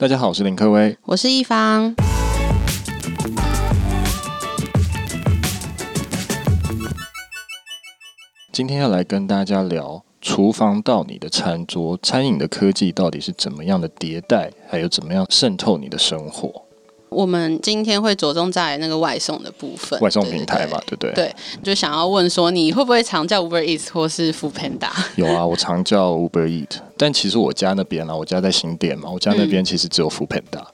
大家好，我是林克威，我是一方。今天要来跟大家聊厨房到你的餐桌，餐饮的科技到底是怎么样的迭代，还有怎么样渗透你的生活。我们今天会着重在那个外送的部分，外送平台嘛，对不对？对，就想要问说，你会不会常叫 Uber Eats 或是 Foodpanda？有啊，我常叫 Uber Eats，但其实我家那边啊，我家在新店嘛，我家那边其实只有 Foodpanda。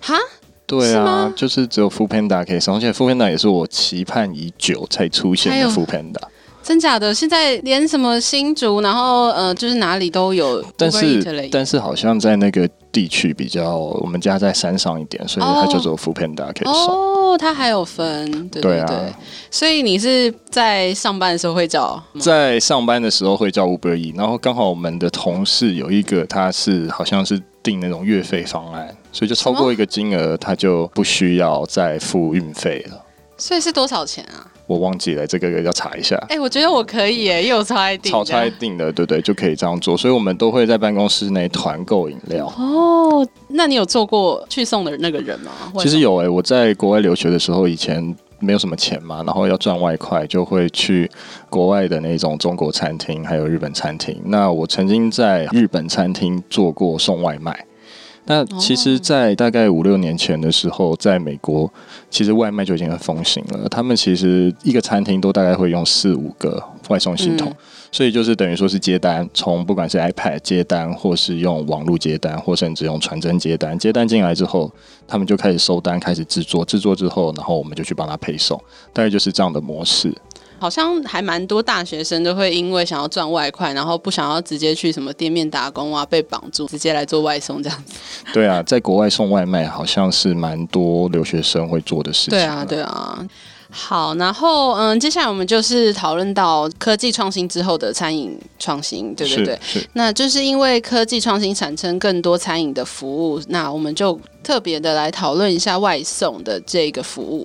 哈、嗯？对啊，就是只有 Foodpanda 可以送，而且 Foodpanda 也是我期盼已久才出现的 Foodpanda。真假的？现在连什么新竹，然后呃，就是哪里都有。但是但是好像在那个地区比较，我们家在山上一点，所以它叫做 Foodpanda 可以送。哦，它还有分，对对对。所以你是在上班的时候会叫？在上班的时候会叫 Uber Eats，然后刚好我们的同事有一个，他是好像是订那种月费方案，所以就超过一个金额，他就不需要再付运费了。所以是多少钱啊？我忘记了，这个要查一下。哎、欸，我觉得我可以耶，又有超爱订，超超爱订的，对对，就可以这样做。所以我们都会在办公室内团购饮料。哦，那你有做过去送的那个人吗？其实有哎，我在国外留学的时候，以前没有什么钱嘛，然后要赚外快，就会去国外的那种中国餐厅，还有日本餐厅。那我曾经在日本餐厅做过送外卖。那其实，在大概五六年前的时候，在美国，其实外卖就已经很风行了。他们其实一个餐厅都大概会用四五个外送系统，所以就是等于说是接单，从不管是 iPad 接单，或是用网络接单，或甚至用传真接单。接单进来之后，他们就开始收单，开始制作，制作之后，然后我们就去帮他配送，大概就是这样的模式。好像还蛮多大学生都会因为想要赚外快，然后不想要直接去什么店面打工啊，被绑住，直接来做外送这样子。对啊，在国外送外卖好像是蛮多留学生会做的事情。对啊，对啊。好，然后嗯，接下来我们就是讨论到科技创新之后的餐饮创新，对对对。那就是因为科技创新产生更多餐饮的服务，那我们就特别的来讨论一下外送的这个服务。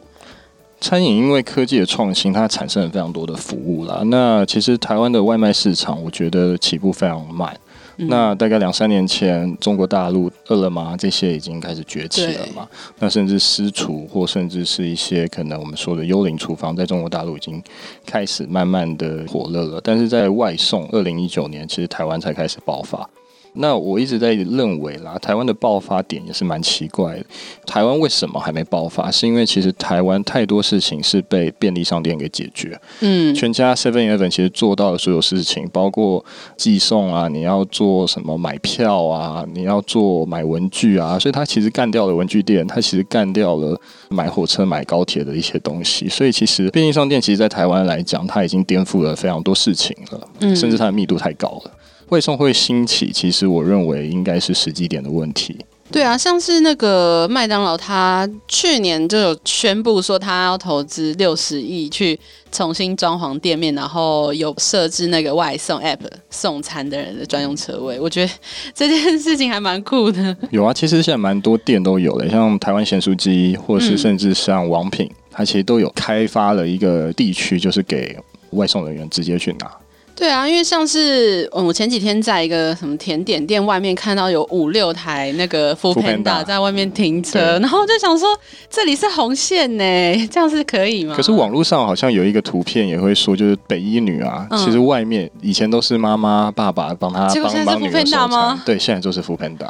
餐饮因为科技的创新，它产生了非常多的服务啦。那其实台湾的外卖市场，我觉得起步非常慢。嗯、那大概两三年前，中国大陆饿了么这些已经开始崛起了嘛。那甚至私厨或甚至是一些可能我们说的幽灵厨房，在中国大陆已经开始慢慢的火热了。但是在外送，二零一九年其实台湾才开始爆发。那我一直在认为啦，台湾的爆发点也是蛮奇怪的。台湾为什么还没爆发？是因为其实台湾太多事情是被便利商店给解决。嗯，全家 Seven Eleven 其实做到了所有事情，包括寄送啊，你要做什么买票啊，你要做买文具啊，所以它其实干掉了文具店，它其实干掉了买火车、买高铁的一些东西。所以其实便利商店其实，在台湾来讲，它已经颠覆了非常多事情了，嗯，甚至它的密度太高了。外送会兴起，其实我认为应该是时机点的问题。对啊，像是那个麦当劳，他去年就有宣布说他要投资六十亿去重新装潢店面，然后有设置那个外送 App 送餐的人的专用车位。我觉得这件事情还蛮酷的。有啊，其实现在蛮多店都有的，像台湾咸酥鸡，或是甚至像王品，它其实都有开发了一个地区，就是给外送人员直接去拿。对啊，因为像是我前几天在一个什么甜点店外面看到有五六台那个 Foodpanda 在外面停车，然后我就想说这里是红线呢，这样是可以吗？可是网络上好像有一个图片也会说，就是北一女啊，嗯、其实外面以前都是妈妈爸爸帮她帮帮女儿收餐，对，现在就是 Foodpanda，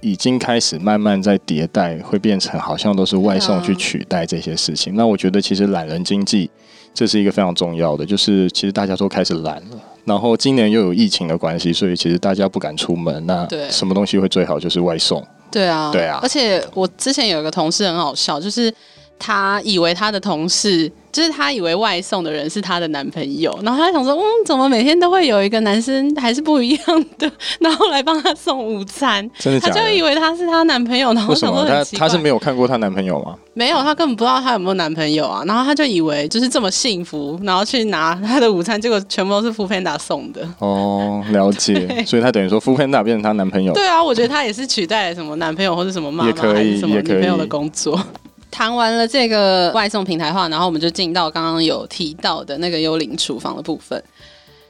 已经开始慢慢在迭代，会变成好像都是外送去取代这些事情。啊、那我觉得其实懒人经济这是一个非常重要的，就是其实大家都开始懒了。然后今年又有疫情的关系，所以其实大家不敢出门。那什么东西会最好？就是外送。对啊，对啊。而且我之前有一个同事很好笑，就是。他以为她的同事，就是她以为外送的人是她的男朋友，然后她想说，嗯，怎么每天都会有一个男生还是不一样的，然后来帮她送午餐，真的假的？他就以为他是他男朋友，然后想说很奇怪，他他是没有看过她男朋友吗？没有，她根本不知道她有没有男朋友啊，然后她就以为就是这么幸福，然后去拿她的午餐，结果全部都是 Foodpanda 送的。哦，了解，所以她等于说 Foodpanda 变成她男朋友。对啊，我觉得她也是取代了什么男朋友或者什么妈妈还是什么女朋友的工作。谈完了这个外送平台化，然后我们就进到刚刚有提到的那个幽灵厨房的部分。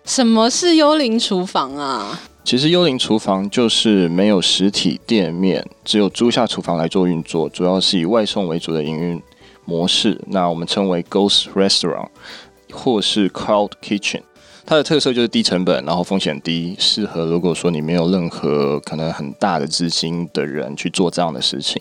什么是幽灵厨房啊？其实幽灵厨房就是没有实体店面，只有租下厨房来做运作，主要是以外送为主的营运模式。那我们称为 Ghost Restaurant 或是 Cloud Kitchen。它的特色就是低成本，然后风险低，适合如果说你没有任何可能很大的资金的人去做这样的事情。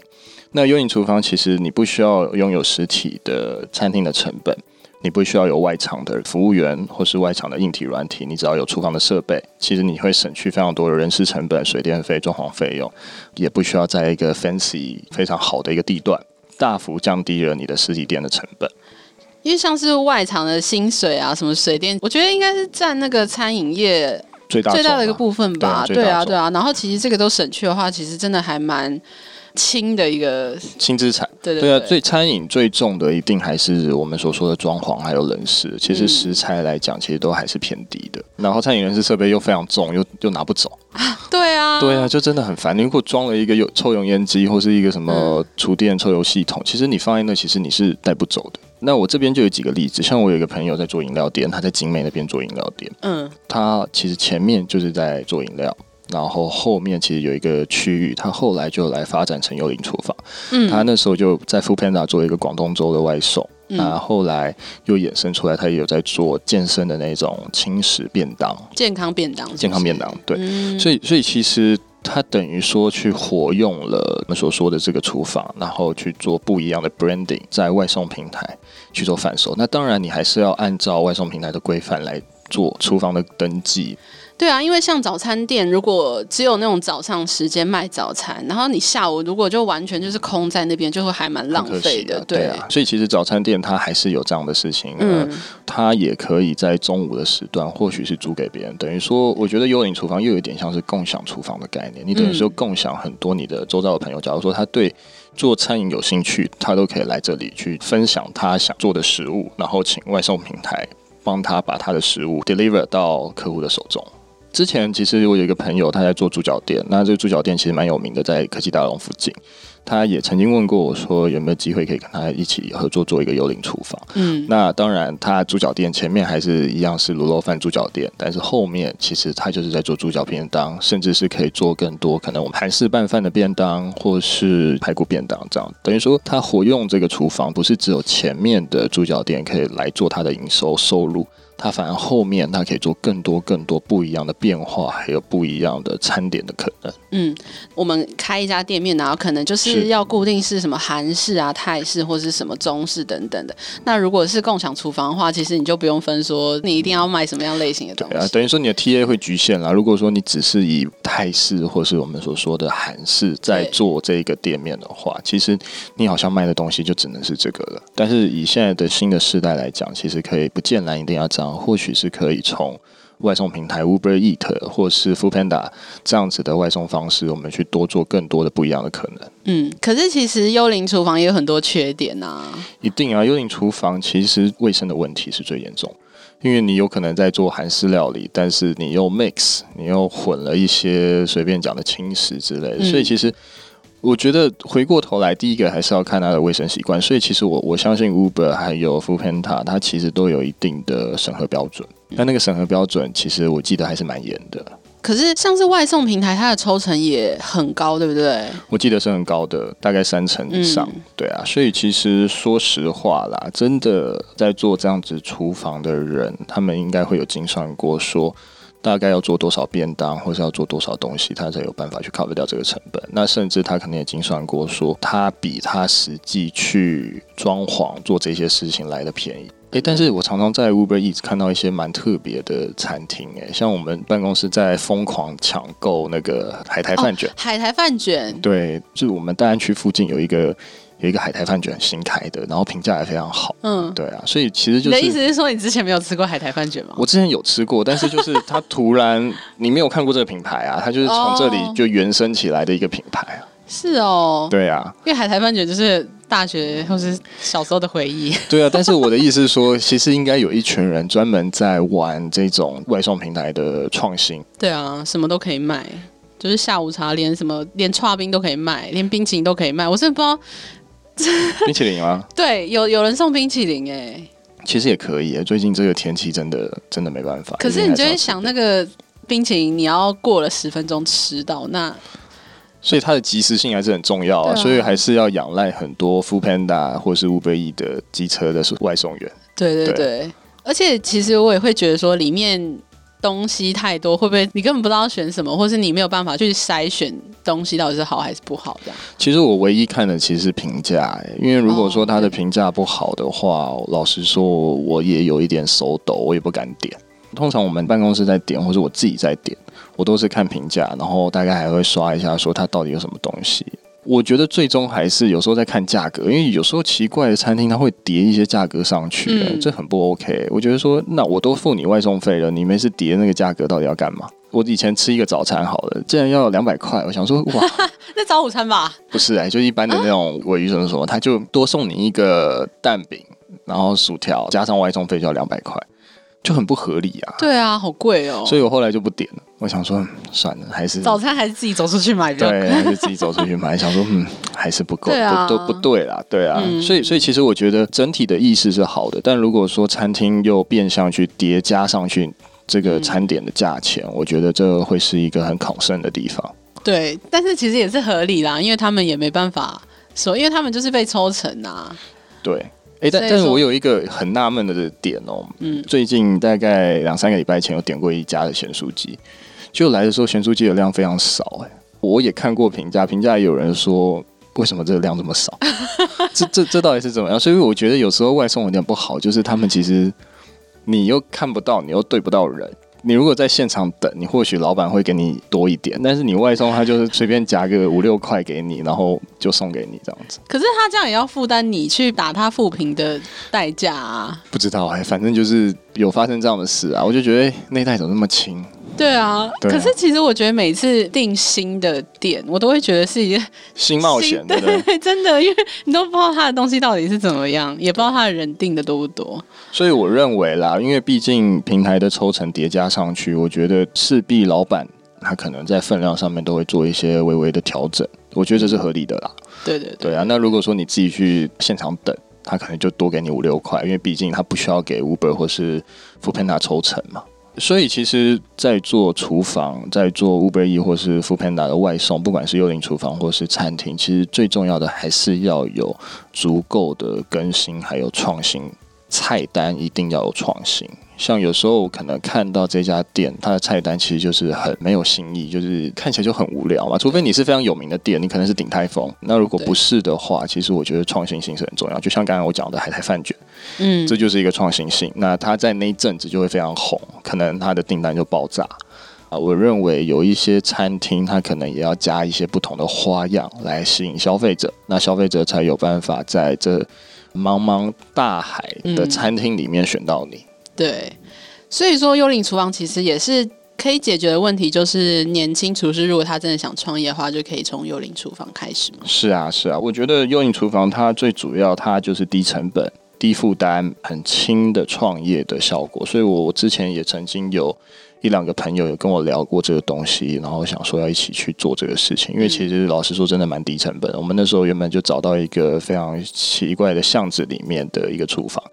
那幽影厨房其实你不需要拥有实体的餐厅的成本，你不需要有外场的服务员或是外场的硬体软体，你只要有厨房的设备，其实你会省去非常多的人事成本、水电费、装潢费用，也不需要在一个 fancy 非常好的一个地段，大幅降低了你的实体店的成本。因为像是外场的薪水啊，什么水电，我觉得应该是占那个餐饮业最大最大的一个部分吧。对啊，对啊。然后其实这个都省去的话，其实真的还蛮。轻的一个轻资产，对对对，对啊，最餐饮最重的一定还是我们所说的装潢还有人事。其实食材来讲，其实都还是偏低的。然后餐饮人事设备又非常重，又又拿不走。对啊，对啊，就真的很烦。你如果装了一个有抽油烟机或是一个什么厨电抽油系统，其实你放在那，其实你是带不走的。那我这边就有几个例子，像我有一个朋友在做饮料店，他在景美那边做饮料店。嗯，他其实前面就是在做饮料。然后后面其实有一个区域，他后来就来发展成幽灵厨房。嗯，他那时候就在 Foodpanda 做一个广东粥的外送，那、嗯、后来又衍生出来，他也有在做健身的那种轻食便当，健康便当是是，健康便当，对。嗯、所以，所以其实他等于说去活用了我们所说的这个厨房，然后去做不一样的 branding，在外送平台去做贩售。那当然，你还是要按照外送平台的规范来做厨房的登记。对啊，因为像早餐店，如果只有那种早上时间卖早餐，然后你下午如果就完全就是空在那边，就会还蛮浪费的。对啊，所以其实早餐店它还是有这样的事情，嗯，它也可以在中午的时段，或许是租给别人。等于说，我觉得幽灵厨房又有点像是共享厨房的概念。你等于说共享很多你的周遭的朋友，假如说他对做餐饮有兴趣，他都可以来这里去分享他想做的食物，然后请外送平台帮他把他的食物 deliver 到客户的手中。之前其实我有一个朋友，他在做猪脚店。那这个猪脚店其实蛮有名的，在科技大楼附近。他也曾经问过我说，有没有机会可以跟他一起合作做一个幽灵厨房？嗯，那当然，他猪脚店前面还是一样是卤肉饭猪脚店，但是后面其实他就是在做猪脚便当，甚至是可以做更多可能我们韩式拌饭的便当，或是排骨便当这样。等于说，他活用这个厨房，不是只有前面的猪脚店可以来做他的营收收入。它反而后面，它可以做更多更多不一样的变化，还有不一样的餐点的可能。嗯，我们开一家店面，然后可能就是要固定是什么韩式啊、泰式或是什么中式等等的。那如果是共享厨房的话，其实你就不用分说你一定要卖什么样类型的东西。对啊，等于说你的 TA 会局限了。如果说你只是以泰式或是我们所说的韩式在做这个店面的话，其实你好像卖的东西就只能是这个了。但是以现在的新的世代来讲，其实可以不见然一定要这样。或许是可以从外送平台 Uber Eat 或是 Foodpanda 这样子的外送方式，我们去多做更多的不一样的可能。嗯，可是其实幽灵厨房也有很多缺点呐、啊。一定啊，幽灵厨房其实卫生的问题是最严重，因为你有可能在做韩式料理，但是你又 mix，你又混了一些随便讲的轻食之类的，嗯、所以其实。我觉得回过头来，第一个还是要看他的卫生习惯。所以其实我我相信 Uber 还有 Foodpanda，它其实都有一定的审核标准。但那个审核标准，其实我记得还是蛮严的。可是像是外送平台，它的抽成也很高，对不对？我记得是很高的，大概三成以上。嗯、对啊，所以其实说实话啦，真的在做这样子厨房的人，他们应该会有精算过说。大概要做多少便当，或是要做多少东西，他才有办法去 cover 掉这个成本。那甚至他可能也精算过，说他比他实际去装潢做这些事情来的便宜。诶、欸，但是我常常在 Uber Eats 看到一些蛮特别的餐厅，诶，像我们办公室在疯狂抢购那个海苔饭卷。哦，海苔饭卷，对，就是我们大安区附近有一个。有一个海苔饭卷新开的，然后评价也非常好。嗯，对啊，所以其实就是你的意思是说，你之前没有吃过海苔饭卷吗？我之前有吃过，但是就是它突然你没有看过这个品牌啊，它就是从这里就原生起来的一个品牌啊。是哦，对啊，因为海苔饭卷就是大学或是小时候的回忆。对啊，但是我的意思是说，其实应该有一群人专门在玩这种外送平台的创新。对啊，什么都可以卖，就是下午茶连什么连串冰都可以卖，连冰淇淋都可以卖。我真的不知道。冰淇淋吗？对，有有人送冰淇淋哎、欸，其实也可以。最近这个天气真的真的没办法。可是你就会想那个冰淇淋你要过了十分钟吃到那。所以它的及时性还是很重要啊，啊所以还是要仰赖很多 Foodpanda 或是 Uber Eats 的机车的外送员。对对对，对而且其实我也会觉得说，里面东西太多，会不会你根本不知道选什么，或是你没有办法去筛选东西到底是好还是不好这样？其实我唯一看的其实是评价，哎，因为如果说他的评价不好的话，哦、老实说我也有一点手抖，我也不敢点。通常我们办公室在点，或者我自己在点。我都是看评价，然后大概还会刷一下，说它到底有什么东西。我觉得最终还是有时候在看价格，因为有时候奇怪的餐厅它会叠一些价格上去，嗯、这很不 OK。我觉得说，那我都付你外送费了，你没事叠那个价格到底要干嘛？我以前吃一个早餐好了，竟然要两百块，我想说哇，那早午餐吧？不是哎、欸，就一般的那种尾鱼什么什么，他就多送你一个蛋饼，然后薯条加上外送费就要两百块。就很不合理啊！对啊，好贵哦！所以我后来就不点了。我想说，算了，还是早餐还是自己走出去买比较对，还是自己走出去买。想说，嗯，还是不够，啊、不都不对啦，对啊。嗯、所以，所以其实我觉得整体的意识是好的，但如果说餐厅又变相去叠加上去这个餐点的价钱，嗯、我觉得这会是一个很 concern 的地方。对，但是其实也是合理啦，因为他们也没办法说，因为他们就是被抽成啊。对。哎、欸，但但是我有一个很纳闷的点哦、喔，嗯，最近大概两三个礼拜前有点过一家的咸酥鸡，就来的时候咸酥鸡的量非常少、欸，哎，我也看过评价，评价也有人说为什么这个量这么少，这这这到底是怎么样？所以我觉得有时候外送有点不好，就是他们其实你又看不到，你又对不到人。你如果在现场等，你或许老板会给你多一点，但是你外送他就是随便夹个五六块给你，然后就送给你这样子。可是他这样也要负担你去打他负评的代价啊？不知道哎、欸，反正就是有发生这样的事啊，我就觉得、欸、那袋怎么那么轻？对啊，对啊，可是其实我觉得每次定新的店，我都会觉得是一个新冒险，对，真的，因为你都不知道他的东西到底是怎么样，也不知道他的人定的多不多。所以我认为啦，因为毕竟平台的抽成叠加上去，我觉得势必老板他可能在分量上面都会做一些微微的调整，我觉得这是合理的啦。对对对，对啊，那如果说你自己去现场等，他可能就多给你五六块，因为毕竟他不需要给 Uber 或是 Foodpanda 抽成嘛。所以，其实，在做厨房，在做 Uber E 或是 Foodpanda 的外送，不管是幽灵厨房或是餐厅，其实最重要的还是要有足够的更新，还有创新。菜单一定要有创新。像有时候可能看到这家店，它的菜单其实就是很没有新意，就是看起来就很无聊嘛。除非你是非常有名的店，你可能是鼎泰丰。那如果不是的话，其实我觉得创新性是很重要。就像刚刚我讲的海苔饭卷，嗯，这就是一个创新性。那它在那一阵子就会非常红，可能它的订单就爆炸啊。我认为有一些餐厅，它可能也要加一些不同的花样来吸引消费者，那消费者才有办法在这茫茫大海的餐厅里面选到你。嗯对，所以说幽灵厨房其实也是可以解决的问题，就是年轻厨师如果他真的想创业的话，就可以从幽灵厨房开始嘛。是啊，是啊，我觉得幽灵厨房它最主要它就是低成本、低负担、很轻的创业的效果。所以我之前也曾经有一两个朋友有跟我聊过这个东西，然后想说要一起去做这个事情，因为其实老实说真的蛮低成本。我们那时候原本就找到一个非常奇怪的巷子里面的一个厨房。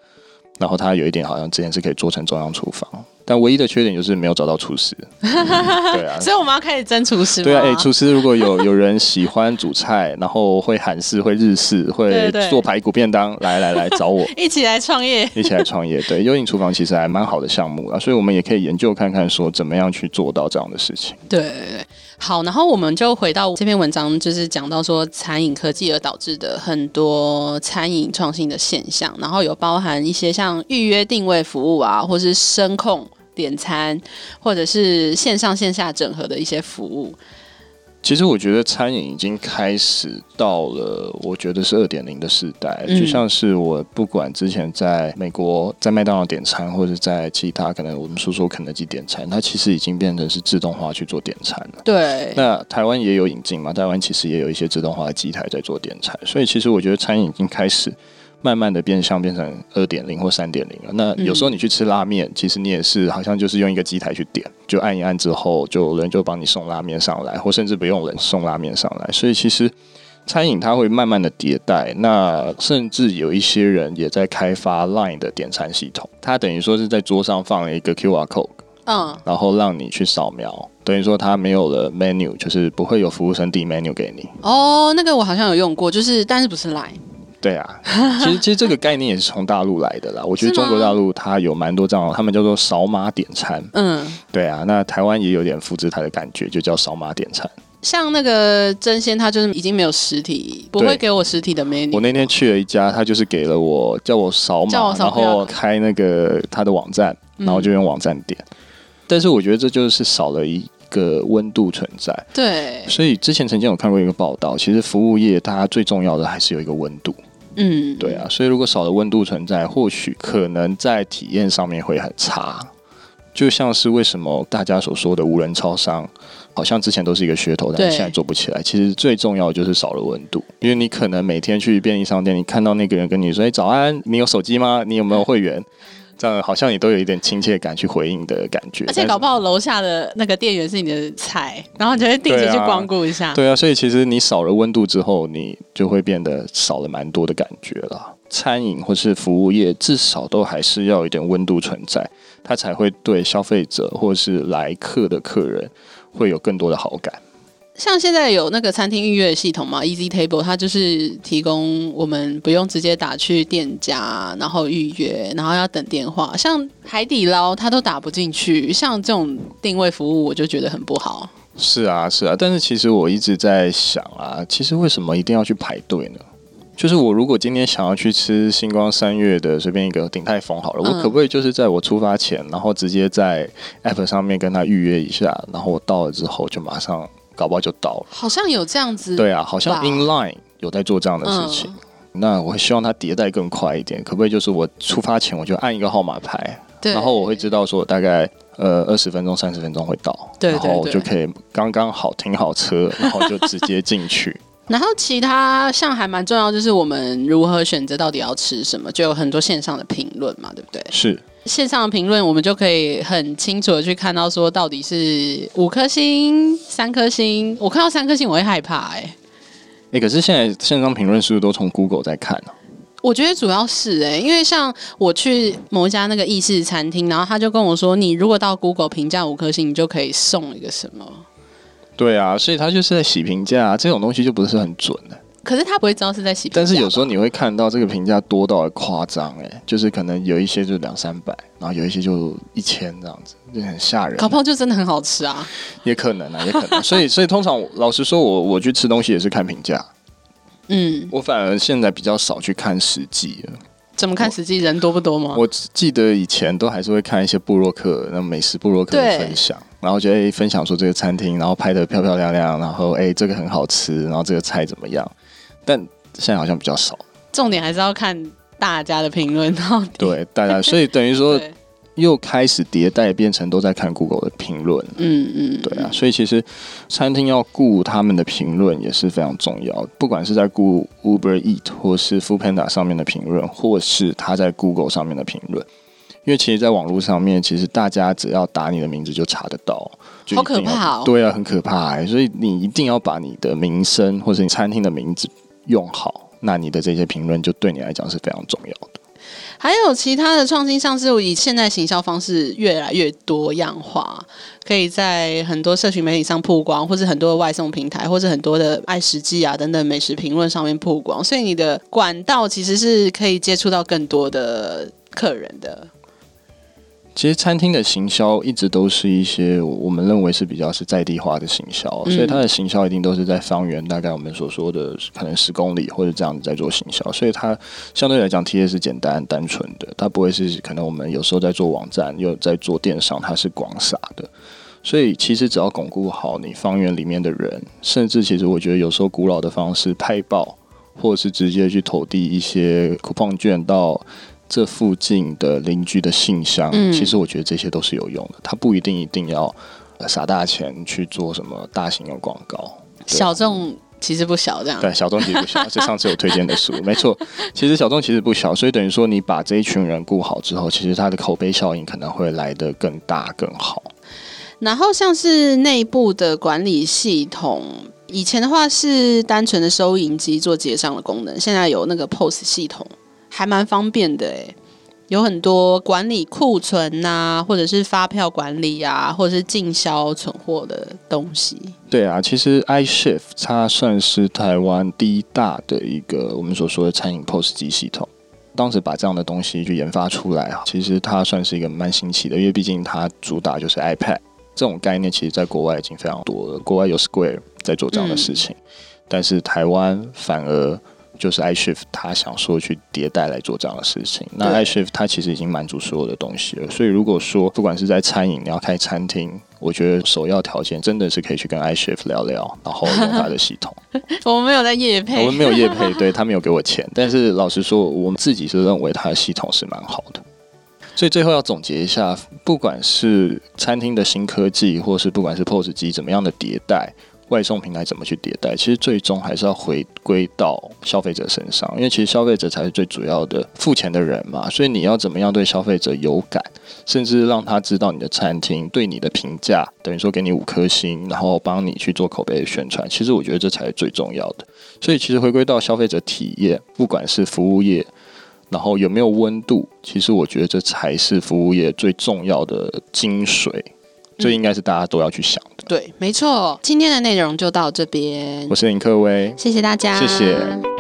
然后它有一点好像之前是可以做成中央厨房，但唯一的缺点就是没有找到厨师。对啊，所以我们要开始争厨师。对啊，哎，厨师如果有 有人喜欢煮菜，然后会韩式、会日式、会做排骨便当，来来来找我，一起来创业，一起来创业。对，幽影厨房其实还蛮好的项目啊，所以我们也可以研究看看，说怎么样去做到这样的事情。对对对。好，然后我们就回到这篇文章，就是讲到说餐饮科技而导致的很多餐饮创新的现象，然后有包含一些像预约定位服务啊，或是声控点餐，或者是线上线下整合的一些服务。其实我觉得餐饮已经开始到了，我觉得是二点零的时代。就像是我不管之前在美国在麦当劳点餐，或者在其他可能我们说说肯德基点餐，它其实已经变成是自动化去做点餐了。对。那台湾也有引进嘛？台湾其实也有一些自动化的机台在做点餐，所以其实我觉得餐饮已经开始。慢慢的变相变成二点零或三点零了。那有时候你去吃拉面，其实你也是好像就是用一个机台去点，就按一按之后，就人就帮你送拉面上来，或甚至不用人送拉面上来。所以其实餐饮它会慢慢的迭代。那甚至有一些人也在开发 Line 的点餐系统，它等于说是在桌上放了一个 QR code，嗯，然后让你去扫描，等于说它没有了 menu，就是不会有服务生递 menu 给你。哦，那个我好像有用过，就是但是不是 Line。对啊，其实 其实这个概念也是从大陆来的啦。我觉得中国大陆它有蛮多这样，他们叫做扫码点餐。嗯，对啊，那台湾也有点复制它的感觉，就叫扫码点餐。像那个真鲜，它就是已经没有实体，不会给我实体的 menu。我那天去了一家，他就是给了我叫我扫码，然后开那个他的网站，然后就用网站点。嗯、但是我觉得这就是少了一个温度存在。对，所以之前曾经有看过一个报道，其实服务业它最重要的还是有一个温度。嗯，对啊，所以如果少了温度存在，或许可能在体验上面会很差。就像是为什么大家所说的无人超商，好像之前都是一个噱头，但是现在做不起来。其实最重要的就是少了温度，因为你可能每天去便利商店，你看到那个人跟你说：“哎，早安，你有手机吗？你有没有会员？”这样好像你都有一点亲切感去回应的感觉。而且搞不好楼下的那个店员是你的菜，然后你就会定期去光顾一下。对啊，所以其实你少了温度之后，你就会变得少了蛮多的感觉了。餐饮或是服务业，至少都还是要有一点温度存在。它才会对消费者或是来客的客人会有更多的好感。像现在有那个餐厅预约系统嘛，Easy Table，它就是提供我们不用直接打去店家，然后预约，然后要等电话。像海底捞，它都打不进去。像这种定位服务，我就觉得很不好。是啊，是啊。但是其实我一直在想啊，其实为什么一定要去排队呢？就是我如果今天想要去吃星光三月的随便一个鼎泰丰好了，我可不可以就是在我出发前，然后直接在 App 上面跟他预约一下，然后我到了之后就马上搞不好就到了。好像有这样子。对啊，好像 Inline 有在做这样的事情。嗯、那我希望它迭代更快一点，可不可以就是我出发前我就按一个号码牌，然后我会知道说大概呃二十分钟、三十分钟会到，然后我就可以刚刚好停好车，然后就直接进去。然后其他像还蛮重要，就是我们如何选择到底要吃什么，就有很多线上的评论嘛，对不对？是线上的评论，我们就可以很清楚的去看到说到底是五颗星、三颗星。我看到三颗星我会害怕哎、欸。哎，可是现在线上评论是不是都从 Google 在看呢、啊？我觉得主要是哎、欸，因为像我去某一家那个意式餐厅，然后他就跟我说，你如果到 Google 评价五颗星，你就可以送一个什么。对啊，所以他就是在洗评价，啊，这种东西就不是很准的。可是他不会知道是在洗。但是有时候你会看到这个评价多到夸张，哎，就是可能有一些就两三百，然后有一些就一千这样子，就很吓人。烤泡就真的很好吃啊，也可能啊，也可能。所以，所以通常老实说，我我去吃东西也是看评价。嗯，我反而现在比较少去看实际了。怎么看实际人多不多吗？我记得以前都还是会看一些布洛克，那美食布洛克的分享。然后觉得分享说这个餐厅，然后拍的漂漂亮亮，然后哎，这个很好吃，然后这个菜怎么样？但现在好像比较少。重点还是要看大家的评论，到底对大家，所以等于说 又开始迭代，变成都在看 Google 的评论。嗯嗯，对啊，所以其实餐厅要顾他们的评论也是非常重要，不管是在顾 Uber Eat 或是 Foodpanda 上面的评论，或是他在 Google 上面的评论。因为其实，在网络上面，其实大家只要打你的名字就查得到，好可怕哦！对啊，很可怕欸。所以你一定要把你的名声或者你餐厅的名字用好，那你的这些评论就对你来讲是非常重要的。还有其他的创新，像是以现在行销方式越来越多样化，可以在很多社群媒体上曝光，或是很多的外送平台，或是很多的爱食记啊等等美食评论上面曝光，所以你的管道其实是可以接触到更多的客人的。其实餐厅的行销一直都是一些我们认为是比较是在地化的行销，所以它的行销一定都是在方圆大概我们所说的可能十公里或者这样子在做行销，所以它相对来讲 TA 是简单单纯的，它不会是可能我们有时候在做网站又在做电商，它是广撒的。所以其实只要巩固好你方圆里面的人，甚至其实我觉得有时候古老的方式派报，或者是直接去投递一些 coupon 券到。这附近的邻居的信箱，嗯、其实我觉得这些都是有用的。他不一定一定要撒大钱去做什么大型的广告。小众其实不小，这样对，小众其实不小。这上次有推荐的书，没错。其实小众其实不小，所以等于说你把这一群人顾好之后，其实他的口碑效应可能会来得更大更好。然后像是内部的管理系统，以前的话是单纯的收银机做结账的功能，现在有那个 POS 系统。还蛮方便的哎，有很多管理库存呐、啊，或者是发票管理啊，或者是进销存货的东西。对啊，其实 iShift 它算是台湾第一大的一个我们所说的餐饮 POS 机系统。当时把这样的东西去研发出来啊，其实它算是一个蛮新奇的，因为毕竟它主打就是 iPad 这种概念，其实在国外已经非常多了。国外有 Square 在做这样的事情，嗯、但是台湾反而。就是 iShift，他想说去迭代来做这样的事情。那 iShift 它其实已经满足所有的东西了。所以如果说不管是在餐饮，你要开餐厅，我觉得首要条件真的是可以去跟 iShift 聊聊，然后用他的系统。我们没有在夜配，我们没有夜配，对他没有给我钱。但是老实说，我们自己是认为他的系统是蛮好的。所以最后要总结一下，不管是餐厅的新科技，或是不管是 POS 机怎么样的迭代。外送平台怎么去迭代？其实最终还是要回归到消费者身上，因为其实消费者才是最主要的付钱的人嘛。所以你要怎么样对消费者有感，甚至让他知道你的餐厅对你的评价，等于说给你五颗星，然后帮你去做口碑的宣传。其实我觉得这才是最重要的。所以其实回归到消费者体验，不管是服务业，然后有没有温度，其实我觉得这才是服务业最重要的精髓。这应该是大家都要去想的。对，没错。今天的内容就到这边。我是林克威，谢谢大家，谢谢。